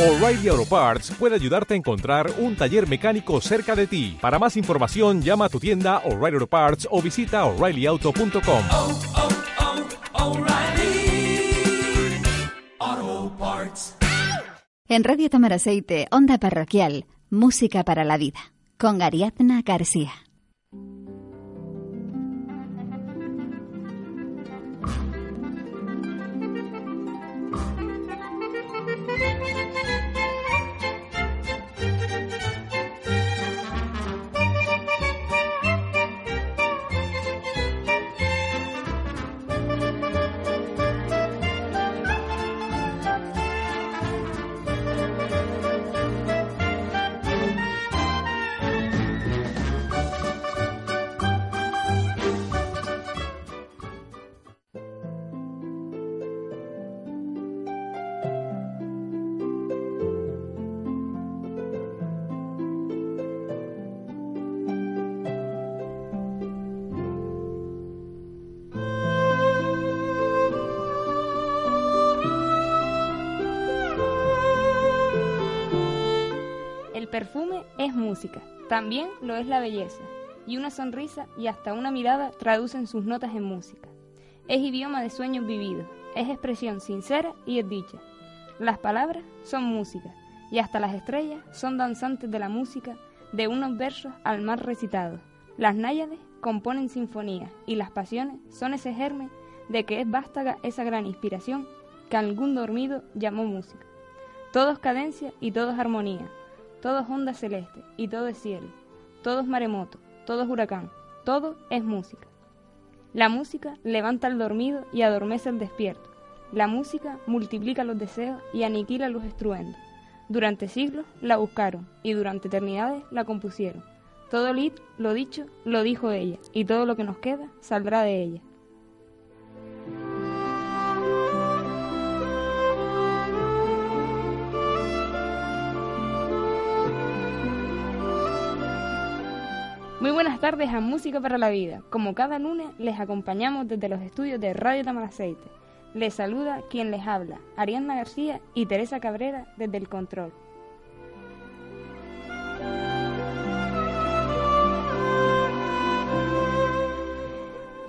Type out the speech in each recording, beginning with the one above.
O'Reilly Auto Parts puede ayudarte a encontrar un taller mecánico cerca de ti. Para más información, llama a tu tienda O'Reilly Auto Parts o visita oreillyauto.com. oh, oh, Parts. En Radio Tamaraceite, Onda Parroquial, Música para la Vida, con Ariadna García. Es música, también lo es la belleza, y una sonrisa y hasta una mirada traducen sus notas en música. Es idioma de sueños vividos, es expresión sincera y es dicha. Las palabras son música, y hasta las estrellas son danzantes de la música de unos versos al mar recitados. Las náyades componen sinfonías, y las pasiones son ese germen de que es vástaga esa gran inspiración que algún dormido llamó música. Todo es cadencia y todo es armonía, todo es onda celeste y todo es cielo, todo es maremoto, todo es huracán, todo es música. La música levanta al dormido y adormece al despierto. La música multiplica los deseos y aniquila los estruendos. Durante siglos la buscaron y durante eternidades la compusieron. Todo lo dicho, lo dijo ella, y todo lo que nos queda saldrá de ella. Muy buenas tardes a Música para la Vida. Como cada lunes les acompañamos desde los estudios de Radio Tamaraceite. Les saluda quien les habla, Ariadna García y Teresa Cabrera desde el control.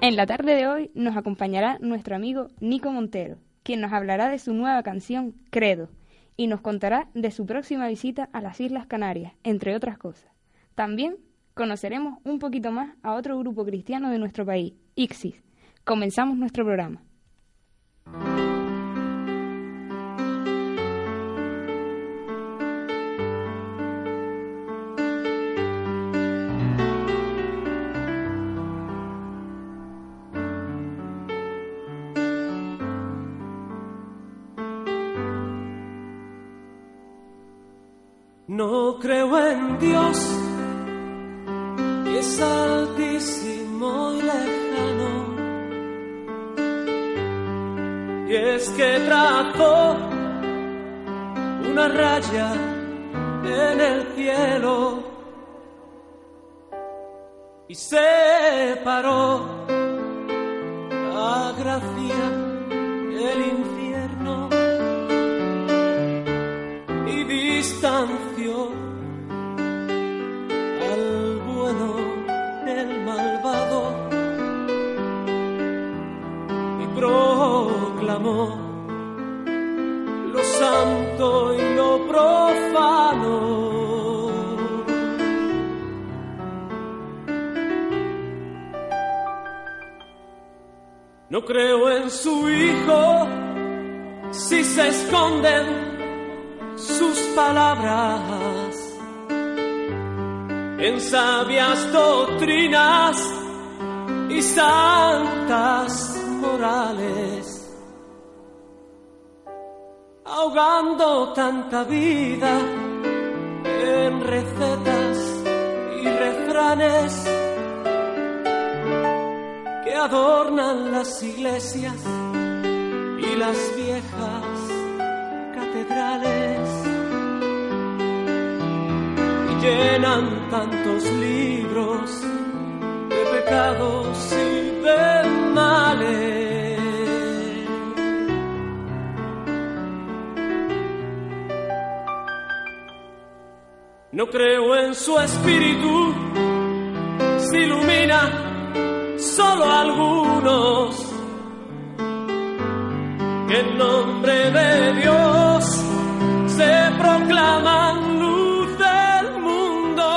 En la tarde de hoy nos acompañará nuestro amigo Nico Montero, quien nos hablará de su nueva canción Credo y nos contará de su próxima visita a las Islas Canarias, entre otras cosas. También conoceremos un poquito más a otro grupo cristiano de nuestro país, Ixis. Comenzamos nuestro programa. No creo en Dios, es altísimo y lejano. Y es que trazó una raya en el cielo y separó la gracia del infierno y distanció Creo en su hijo si se esconden sus palabras. En sabias doctrinas y santas morales, ahogando tanta vida en recetas y refranes que adornan las iglesias y las viejas catedrales y llenan tantos libros de pecados y de males. No creo en su espíritu, se ilumina solo algunos. Que en nombre de Dios se proclaman luz del mundo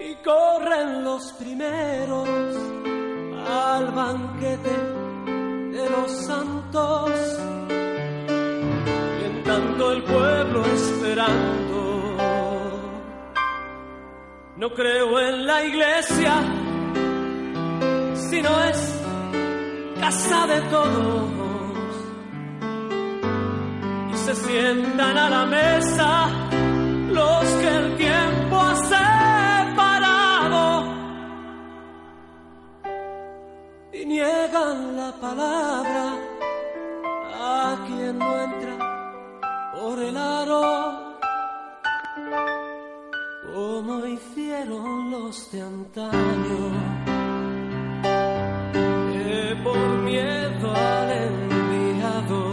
y corren los primeros al banquete de los santos tanto el pueblo esperando. No creo en la iglesia, si no es casa de todos. Y se sientan a la mesa los que el tiempo ha separado. Y niegan la palabra a quien no entra por el aro, como hicieron los de antaño, que por miedo al enviado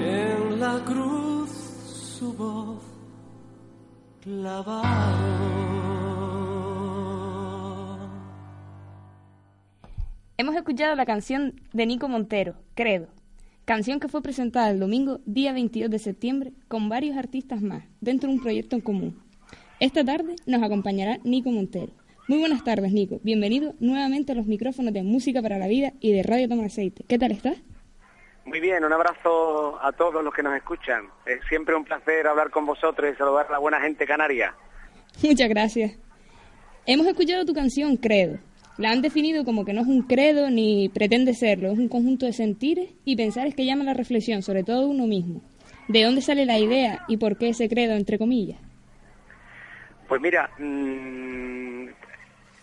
en la cruz su voz clavaron. Hemos escuchado la canción de Nico Montero, Credo, canción que fue presentada el domingo, día 22 de septiembre, con varios artistas más, dentro de un proyecto en común. Esta tarde nos acompañará Nico Montero. Muy buenas tardes, Nico. Bienvenido nuevamente a los micrófonos de Música para la Vida y de Radio Toma Aceite. ¿Qué tal estás? Muy bien, un abrazo a todos los que nos escuchan. Es siempre un placer hablar con vosotros y saludar a la buena gente canaria. Muchas gracias. Hemos escuchado tu canción Credo, la han definido como que no es un credo ni pretende serlo, es un conjunto de sentires y pensares que llama a la reflexión, sobre todo uno mismo. ¿De dónde sale la idea y por qué ese credo, entre comillas? Pues mira, mmm,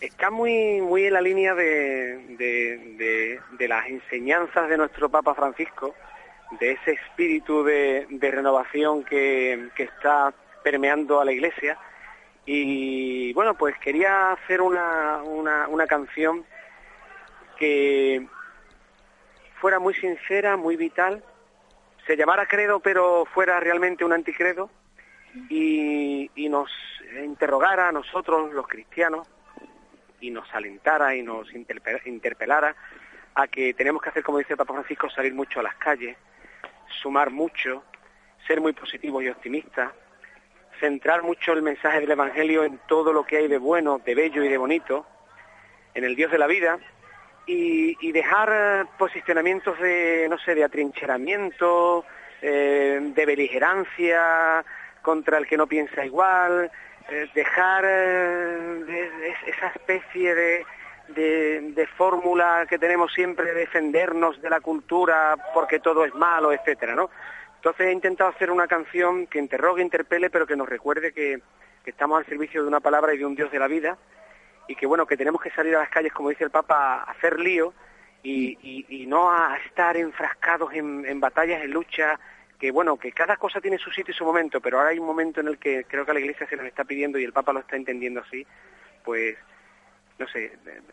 está muy, muy en la línea de, de, de, de, las enseñanzas de nuestro Papa Francisco, de ese espíritu de, renovación que, que está permeando a la Iglesia y bueno, pues quería hacer una, una, canción que fuera muy sincera, muy vital, se llamara credo pero fuera realmente un anticredo y, y nos interrogara a nosotros los cristianos y nos alentara y nos interpelara a que tenemos que hacer, como dice el Papa Francisco, salir mucho a las calles, sumar mucho, ser muy positivos y optimistas, centrar mucho el mensaje del Evangelio en todo lo que hay de bueno, de bello y de bonito, en el Dios de la vida, y, dejar eh, posicionamientos de, no sé, de atrincheramiento, eh, de beligerancia contra el que no piensa igual, eh, dejar de, de esa especie de, de, de, fórmula que tenemos siempre de defendernos de la cultura porque todo es malo, etcétera, ¿no? Entonces he intentado hacer una canción que interrogue, interpele, pero que nos recuerde que, estamos al servicio de una palabra y de un Dios de la vida y que bueno, que tenemos que salir a las calles, como dice el Papa, a hacer lío y, no a estar enfrascados en, en, batallas, en lucha, que bueno, que cada cosa tiene su sitio y su momento, pero ahora hay un momento en el que creo que a la Iglesia se nos está pidiendo y el Papa lo está entendiendo así, pues no sé,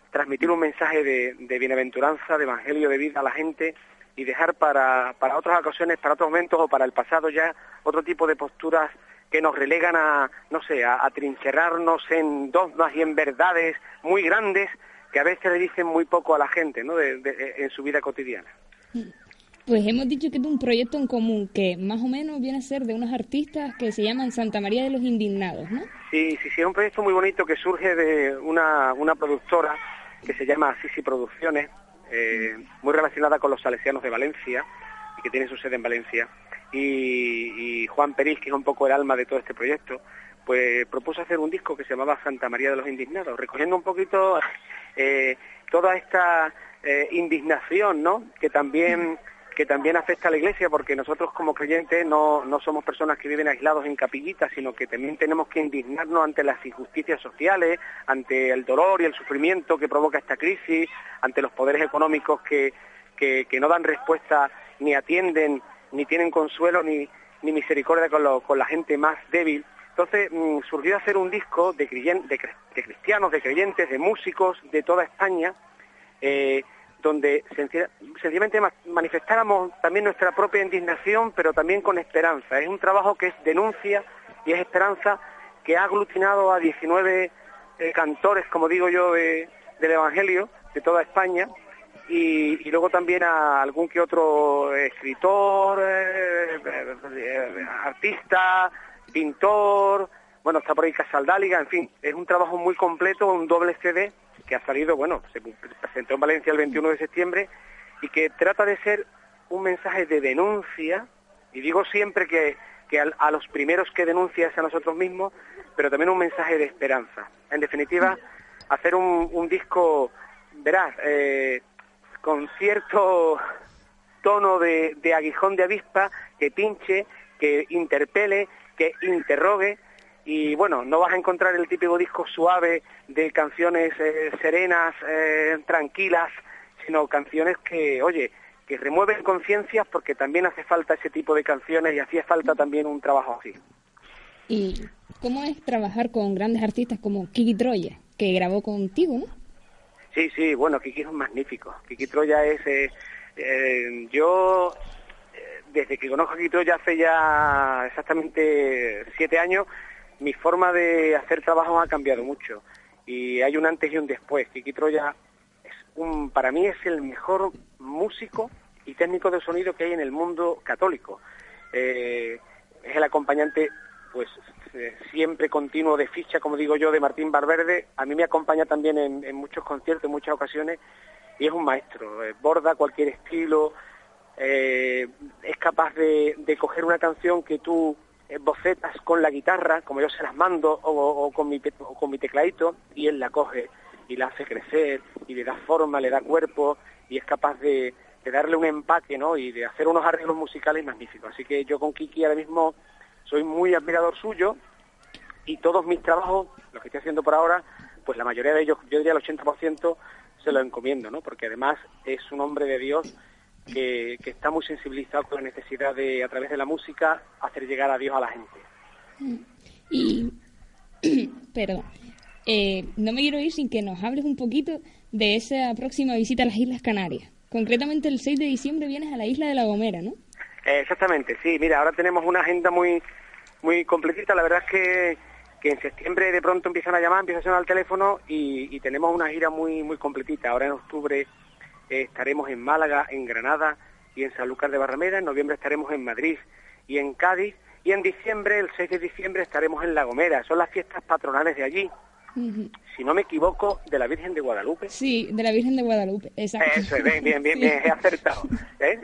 transmitir un mensaje de bienaventuranza, de evangelio, de vida a la gente y dejar para, para otras ocasiones, para otros momentos o para el pasado ya otro tipo de posturas que nos relegan a, no sé, a, a trincherarnos en dogmas y en verdades muy grandes que a veces le dicen muy poco a la gente, ¿no?, de, de, en su vida cotidiana. Pues hemos dicho que es un proyecto en común que más o menos viene a ser de unos artistas que se llaman Santa María de los Indignados, ¿no? Sí, sí, sí, es un proyecto muy bonito que surge de una, una productora que se llama Sisi Producciones, eh, muy relacionada con los salesianos de Valencia y que tiene su sede en Valencia. Y, Juan Peris, que es un poco el alma de todo este proyecto, pues propuso hacer un disco que se llamaba Santa María de los Indignados, recogiendo un poquito eh, toda esta eh, indignación, ¿no? Que también que también afecta a la Iglesia, porque nosotros como creyentes no, no somos personas que viven aislados en capillitas, sino que también tenemos que indignarnos ante las injusticias sociales, ante el dolor y el sufrimiento que provoca esta crisis, ante los poderes económicos que, que, no dan respuesta ni atienden, ni tienen consuelo, ni, ni misericordia con, lo, con la gente más débil. Entonces mmm, surgió hacer un disco de, de, de cristianos, de creyentes, de músicos de toda España, eh, donde sencilla- sencillamente ma- manifestáramos también nuestra propia indignación, pero también con esperanza. Es un trabajo que es denuncia y es esperanza que ha aglutinado a 19 eh, cantores, como digo yo, de- del Evangelio de toda España y, luego también a algún que otro escritor, eh, eh, artista, pintor, bueno, está por ahí Casaldáliga, en fin, es un trabajo muy completo, un doble CD que ha salido, bueno, se presentó en Valencia el 21 de septiembre y que trata de ser un mensaje de denuncia, y digo siempre que, que a los primeros que denuncia es a nosotros mismos, pero también un mensaje de esperanza. En definitiva, hacer un, un disco, verás, eh, con cierto tono de, de aguijón de avispa que pinche, que interpele, que interrogue. Y bueno, no vas a encontrar el típico disco suave de canciones eh, serenas, eh, tranquilas, sino canciones que, oye, que remueven conciencias porque también hace falta ese tipo de canciones y hacía falta también un trabajo así. ¿Y cómo es trabajar con grandes artistas como Kiki Troya, que grabó contigo, no? Sí, sí, bueno, Kiki es un magnífico. Kiki Troya es... eh, eh, yo, desde que conozco a Kiki Troya hace ya exactamente siete años, mi forma de hacer trabajo ha cambiado mucho. Y hay un antes y un después. Kiki Troya, es un, para mí, es el mejor músico y técnico de sonido que hay en el mundo católico. Eh, es el acompañante pues eh, siempre continuo de ficha, como digo yo, de Martín Barberde. A mí me acompaña también en, muchos conciertos, en muchas ocasiones, y es un maestro. eh, borda cualquier estilo, es capaz de, coger una canción que tú bocetas con la guitarra, como yo se las mando, o, con mi, o con mi tecladito, y él la coge y la hace crecer, y le da forma, le da cuerpo, y es capaz de, de darle un empaque, ¿no? Y de hacer unos arreglos musicales magníficos. Así que yo con Kiki ahora mismo soy muy admirador suyo y todos mis trabajos, los que estoy haciendo por ahora, pues la mayoría de ellos, yo diría el 80%, se lo encomiendo, ¿no? Porque además es un hombre de Dios que, que está muy sensibilizado con la necesidad de, a través de la música, hacer llegar a Dios a la gente. Y, perdón, eh, no me quiero ir sin que nos hables un poquito de esa próxima visita a las Islas Canarias. Concretamente el 6 de diciembre vienes a la isla de La Gomera, ¿no? Eh, exactamente, sí, mira, ahora tenemos una agenda muy muy completita, la verdad es que, que en septiembre de pronto empiezan a llamar, empieza a sonar el teléfono y, y tenemos una gira muy muy completita. Ahora en octubre eh, estaremos en Málaga, en Granada y en Sanlúcar de Barrameda, en noviembre estaremos en Madrid y en Cádiz y en diciembre, el 6 de diciembre, estaremos en La Gomera, son las fiestas patronales de allí, si no me equivoco, de la Virgen de Guadalupe. Sí, de la Virgen de Guadalupe, exacto. Eso es, bien, bien, bien, bien, he acertado. ¿eh?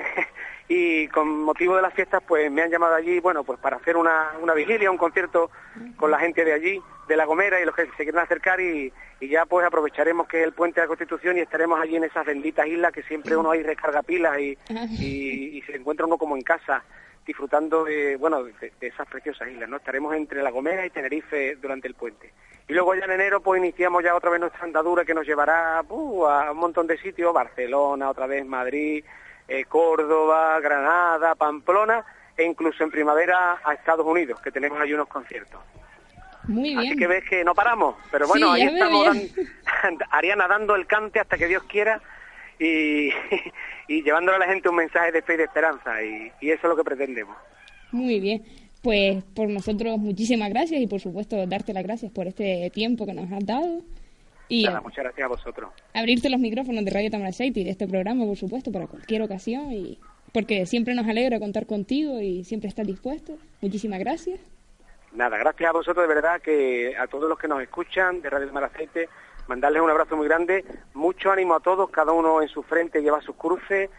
Y con motivo de las fiestas, pues me han llamado allí, bueno, pues para hacer una, una vigilia, un concierto con la gente de allí, de La Gomera y los que se quieren acercar y, y ya pues aprovecharemos que es el puente de la Constitución y estaremos allí en esas benditas islas que siempre uno ahí recarga pilas y, y, se encuentra uno como en casa disfrutando de, bueno, de, de esas preciosas islas, ¿no? Estaremos entre La Gomera y Tenerife durante el puente. Y luego ya en enero pues iniciamos ya otra vez nuestra andadura que nos llevará uh, a un montón de sitios, Barcelona, otra vez Madrid, eh, Córdoba, Granada, Pamplona e incluso en primavera a Estados Unidos, que tenemos allí unos conciertos. Muy bien. Así que ves que no paramos, pero bueno, Sí, ahí estamos, Ariana dando el cante hasta que Dios quiera y, y llevándole a la gente un mensaje de fe y de esperanza y, y eso es lo que pretendemos. Muy bien. Pues por nosotros muchísimas gracias y por supuesto darte las gracias por este tiempo que nos has dado y Nada, muchas gracias a vosotros. abrirte los micrófonos de Radio Tamaraceite y de este programa, por supuesto, para cualquier ocasión y porque siempre nos alegra contar contigo y siempre estás dispuesto. Muchísimas gracias. Nada, gracias a vosotros de verdad que a todos los que nos escuchan de Radio Malaceite, mandarles un abrazo muy grande, mucho ánimo a todos, cada uno en su frente lleva sus cruces,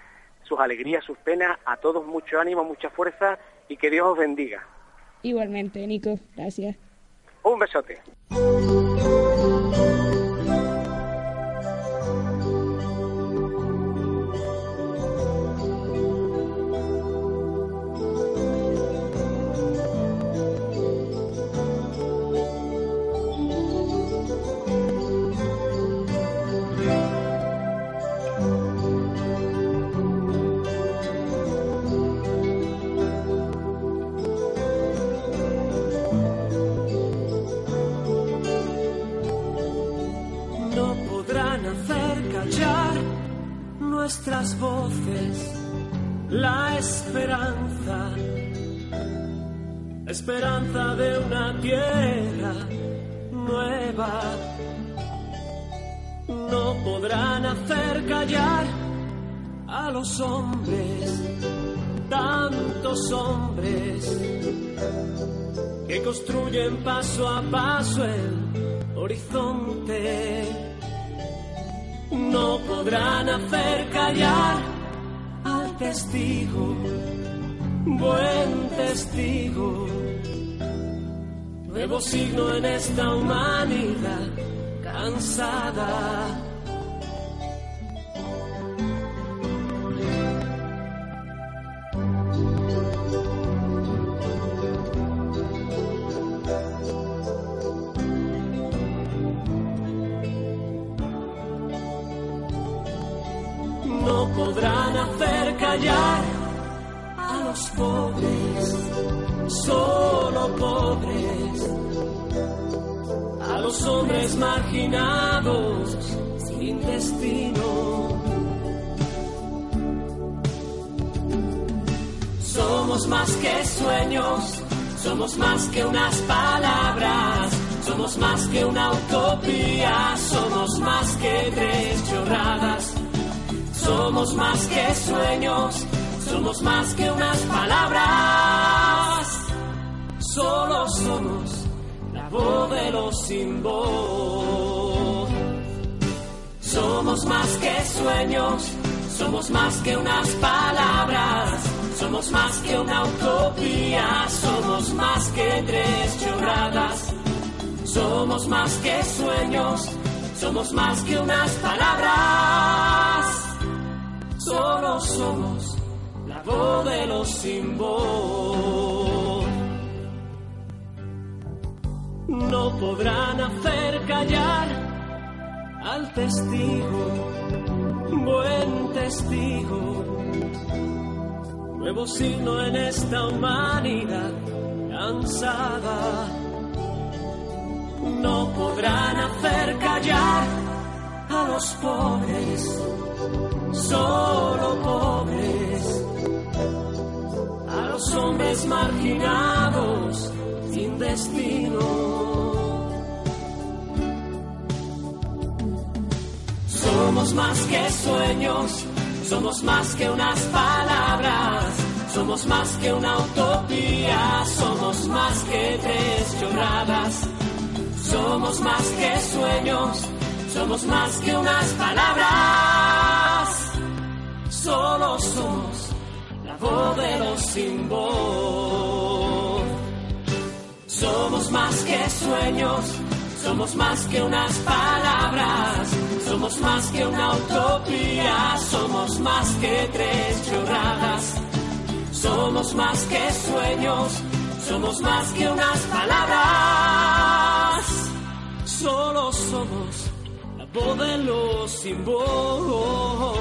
sus alegrías, sus penas, a todos mucho ánimo, mucha fuerza y que Dios os bendiga. Igualmente, Nico, gracias. Un besote. Esperanza, esperanza de una tierra nueva. No podrán hacer callar a los hombres, tantos hombres que construyen paso a paso el horizonte no podrán hacer callar al testigo, buen testigo. Nuevo signo en esta humanidad cansada. podrán hacer a los pobres, solo pobres, a los hombres marginados sin destino. Somos más que sueños, somos más que unas palabras, somos más que una utopía, somos más que tres chorradas somos más que sueños, somos más que unas palabras. Solo somos la voz de los sin voz. Somos más que sueños, somos más que unas palabras. Somos más que una utopía, somos más que tres chorradas. Somos más que sueños, somos más que unas palabras solo somos la voz de los sin. No podrán hacer callar al testigo, buen testigo, nuevo signo en esta humanidad cansada. No podrán hacer callar a los pobres solo pobres, a los hombres marginados sin destino. Somos más que sueños, somos más que unas palabras, somos más que una utopía, somos más que tres chorradas, somos más que sueños, somos más que unas palabras solo somos la voz de los sin voz. Somos más que sueños, somos más que unas palabras, somos más que una utopía, somos más que tres chorradas. Somos más que sueños, somos más que unas palabras. Solo somos la voz de los sin voz.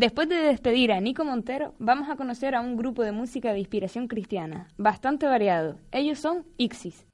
Después de despedir a Nico Montero, vamos a conocer a un grupo de música de inspiración cristiana, bastante variado. Ellos son Ixis.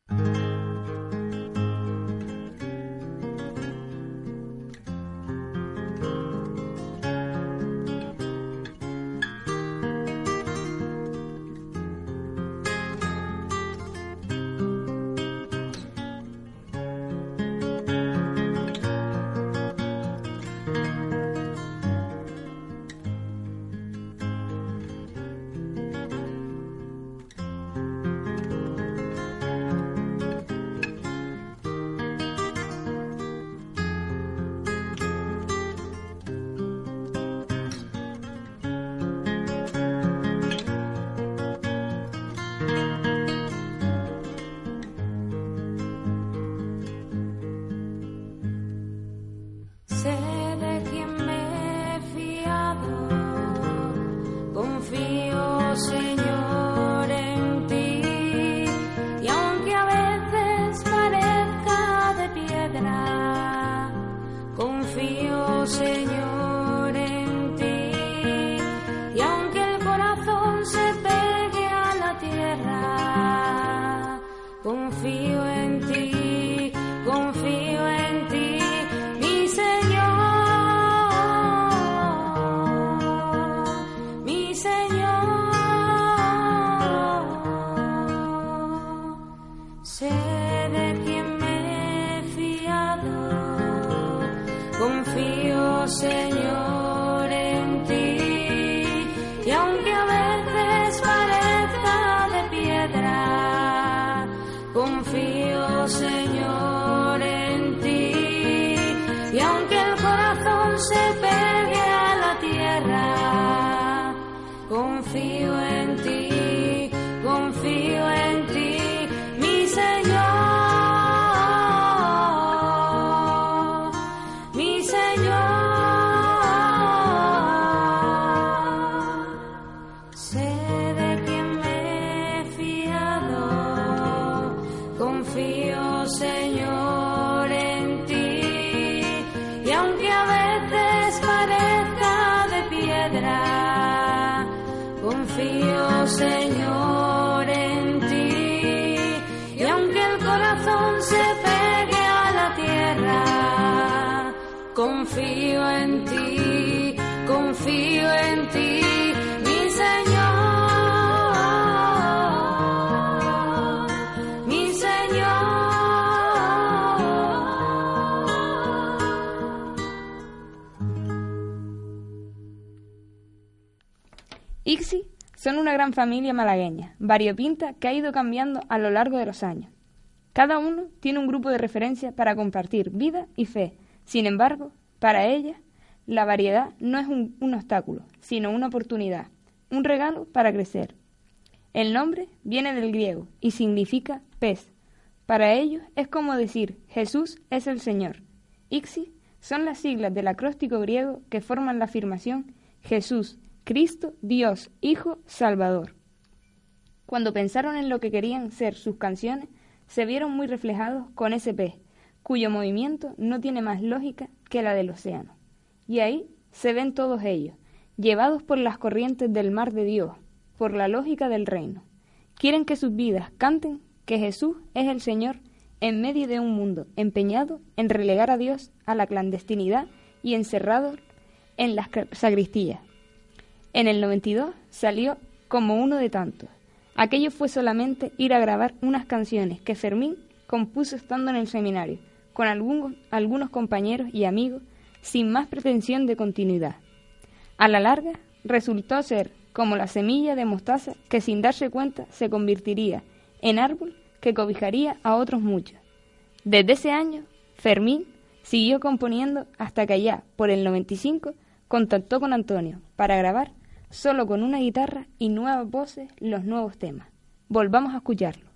Familia malagueña, variopinta que ha ido cambiando a lo largo de los años. Cada uno tiene un grupo de referencia para compartir vida y fe. Sin embargo, para ella, la variedad no es un, un obstáculo, sino una oportunidad, un regalo para crecer. El nombre viene del griego y significa pez. Para ellos es como decir Jesús es el Señor. Ixi son las siglas del acróstico griego que forman la afirmación Jesús, Cristo, Dios, Hijo, Salvador. Cuando pensaron en lo que querían ser sus canciones, se vieron muy reflejados con ese pez, cuyo movimiento no tiene más lógica que la del océano. Y ahí se ven todos ellos, llevados por las corrientes del mar de Dios, por la lógica del reino. Quieren que sus vidas canten que Jesús es el Señor en medio de un mundo empeñado en relegar a Dios a la clandestinidad y encerrado en las sacristías. En el 92 salió como uno de tantos. Aquello fue solamente ir a grabar unas canciones que Fermín compuso estando en el seminario, con algunos, compañeros y amigos, sin más pretensión de continuidad. A la larga, resultó ser como la semilla de mostaza que sin darse cuenta se convertiría en árbol que cobijaría a otros muchos. Desde ese año, Fermín siguió componiendo hasta que allá, por el 95, contactó con Antonio para grabar solo con una guitarra y nuevas voces los nuevos temas. Volvamos a escucharlo.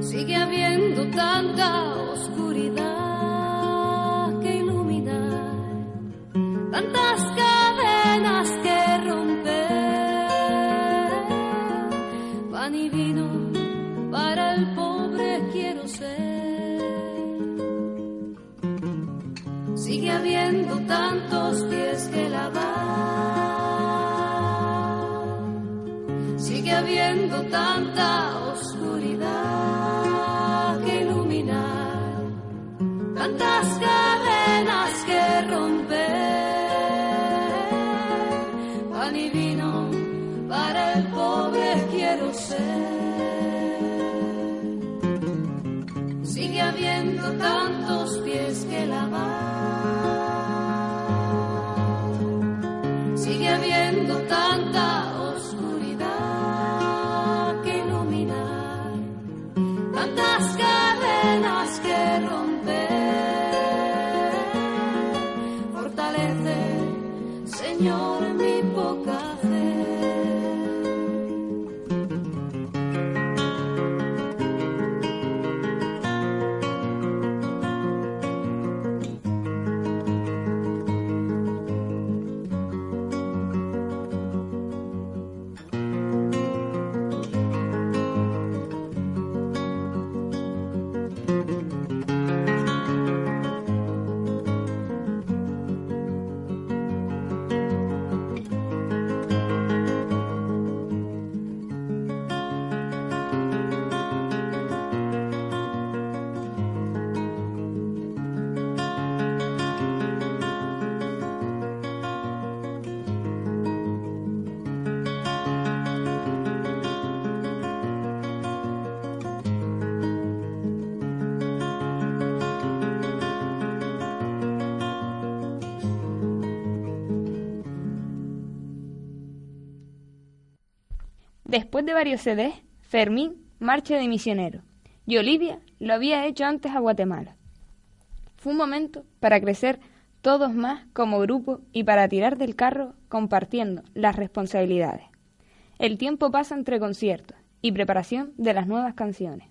Sigue habiendo tanta oscuridad que iluminar. Tantas cadenas que romper. Pan y vino para el pobre quiero ser. Sigue habiendo tantos pies que lavar. Sigue habiendo tanta oscuridad romper. Después de varios CDs, Fermín marcha de misionero y Olivia lo había hecho antes a Guatemala. Fue un momento para crecer todos más como grupo y para tirar del carro compartiendo las responsabilidades. El tiempo pasa entre conciertos y preparación de las nuevas canciones.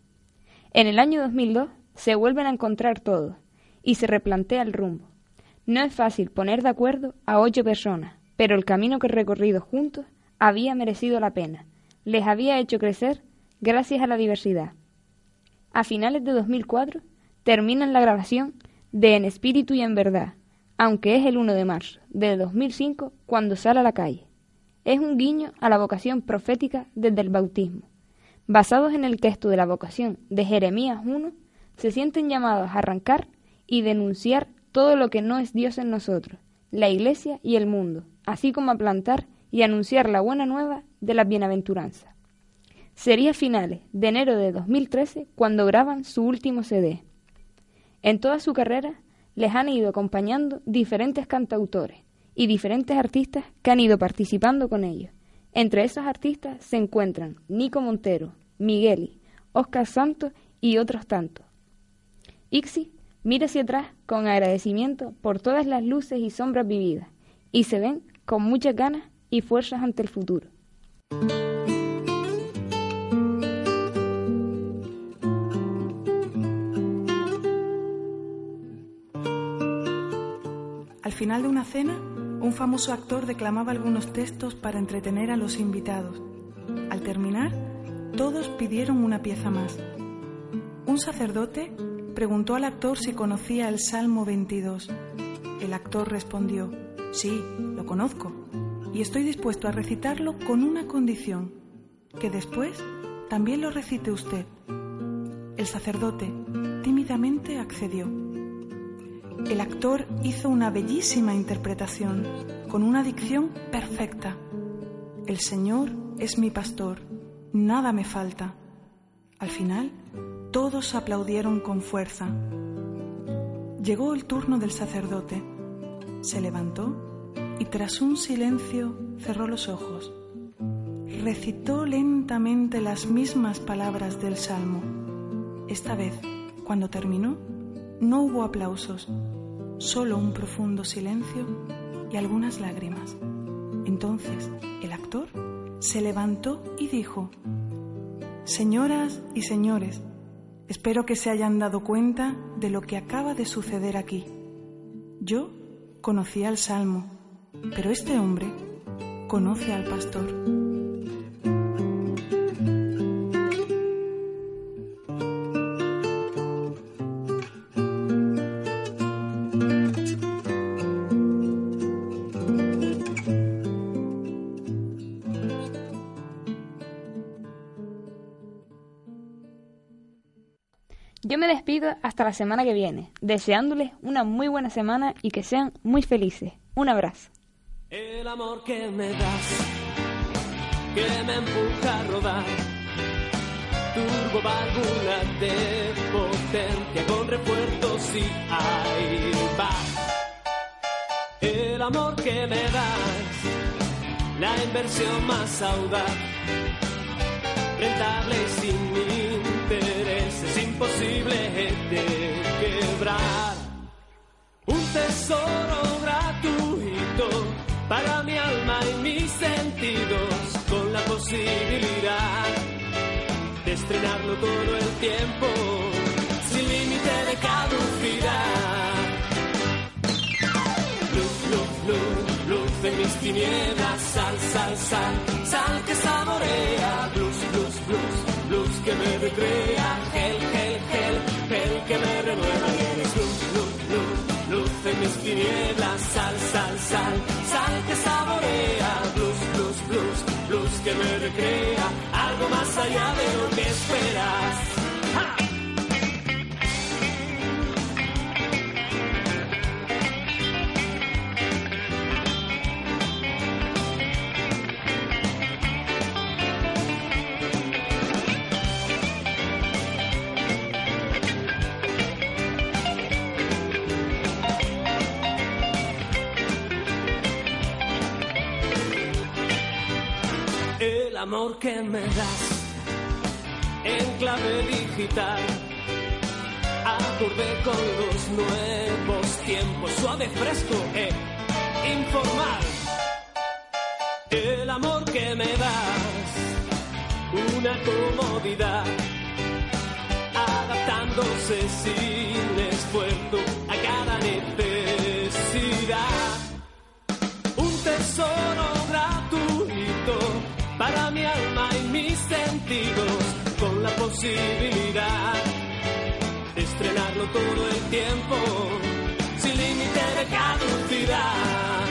En el año 2002 se vuelven a encontrar todos y se replantea el rumbo. No es fácil poner de acuerdo a ocho personas, pero el camino que recorrido juntos había merecido la pena. Les había hecho crecer gracias a la diversidad. A finales de 2004 terminan la grabación de En espíritu y en verdad, aunque es el 1 de marzo de 2005 cuando sale a la calle. Es un guiño a la vocación profética desde el bautismo. Basados en el texto de la vocación de Jeremías 1, se sienten llamados a arrancar y denunciar todo lo que no es Dios en nosotros, la Iglesia y el mundo, así como a plantar y anunciar la buena nueva de la bienaventuranza. Sería finales de enero de 2013 cuando graban su último CD. En toda su carrera les han ido acompañando diferentes cantautores y diferentes artistas que han ido participando con ellos. Entre esos artistas se encuentran Nico Montero, Migueli, Oscar Santos y otros tantos. Ixi mira hacia atrás con agradecimiento por todas las luces y sombras vividas y se ven con muchas ganas y fuerzas ante el futuro. Al final de una cena, un famoso actor declamaba algunos textos para entretener a los invitados. Al terminar, todos pidieron una pieza más. Un sacerdote preguntó al actor si conocía el Salmo 22. El actor respondió, sí, lo conozco, y estoy dispuesto a recitarlo con una condición, que después también lo recite usted. El sacerdote tímidamente accedió. El actor hizo una bellísima interpretación, con una dicción perfecta. El Señor es mi pastor, nada me falta. Al final, todos aplaudieron con fuerza. Llegó el turno del sacerdote. Se levantó y tras un silencio cerró los ojos. Recitó lentamente las mismas palabras del Salmo. Esta vez, cuando terminó, no hubo aplausos, solo un profundo silencio y algunas lágrimas. Entonces el actor se levantó y dijo, Señoras y señores, Espero que se hayan dado cuenta de lo que acaba de suceder aquí. Yo conocía el Salmo, pero este hombre conoce al pastor. Yo me despido hasta la semana que viene, deseándoles una muy buena semana y que sean muy felices. Un abrazo. Amor que me das, que me empuja a rodar, turbo válvula de potencia con refuerzos y ahí va. El amor que me das, la inversión más audaz, rentable y sin interés, es imposible de quebrar. Un tesoro gratuito para mi alma y mis sentidos, con la posibilidad de estrenarlo todo el tiempo, sin límite de caducidad. Luz, luz, luz, luz en mis tinieblas, sal, sal, sal, sal que saborea, blues, blues, blues, luz que me recrea, gel, gel, gel, gel que me renueva, tinieblas, sal, sal, sal, sal que saborea, blues, blues, blues, luz que me recrea, algo más allá de lo que esperas. Amor que me das en clave digital. Acorde con los nuevos tiempos, suave, fresco e informal. El amor que me das, una comodidad, adaptándose sin esfuerzo a cada necesidad. Un tesoro alma y mis sentidos, con la posibilidad de estrenarlo todo el tiempo, sin límite de caducidad.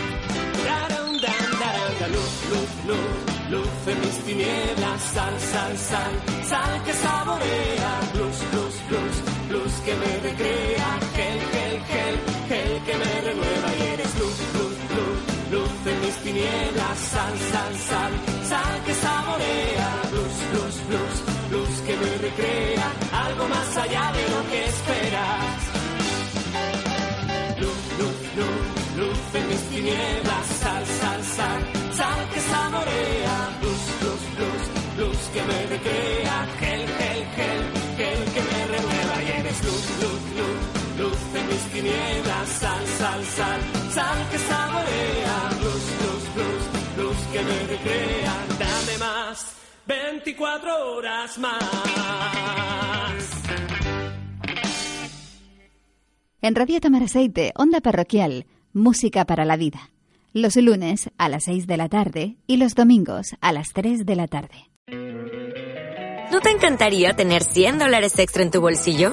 Daran, dan, daran, da, Luz, luz, luz, luz en mis tinieblas, sal, sal, sal, sal que saborea, luz, luz, luz, luz que me recrea, gel, gel, gel, gel que me renueva y eres luz, luz, luz, luz en mis tinieblas, sal, sal, sal que saborea, luz, luz, luz, luz que me recrea, algo más allá de lo que esperas. Luz, luz, luz, luz en mis tinieblas, sal, sal, sal, sal que saborea, luz, luz, luz, luz que me recrea, gel, gel, gel, gel que me renueva. Y eres luz, luz, luz, luz en mis tinieblas, sal, sal, sal, sal que saborea, luz, luz, luz, luz que me recrea, 24 horas más. En Radio Tamaraceite, Onda Parroquial, Música para la Vida. Los lunes a las 6 de la tarde y los domingos a las 3 de la tarde. ¿No te encantaría tener 100 dólares extra en tu bolsillo?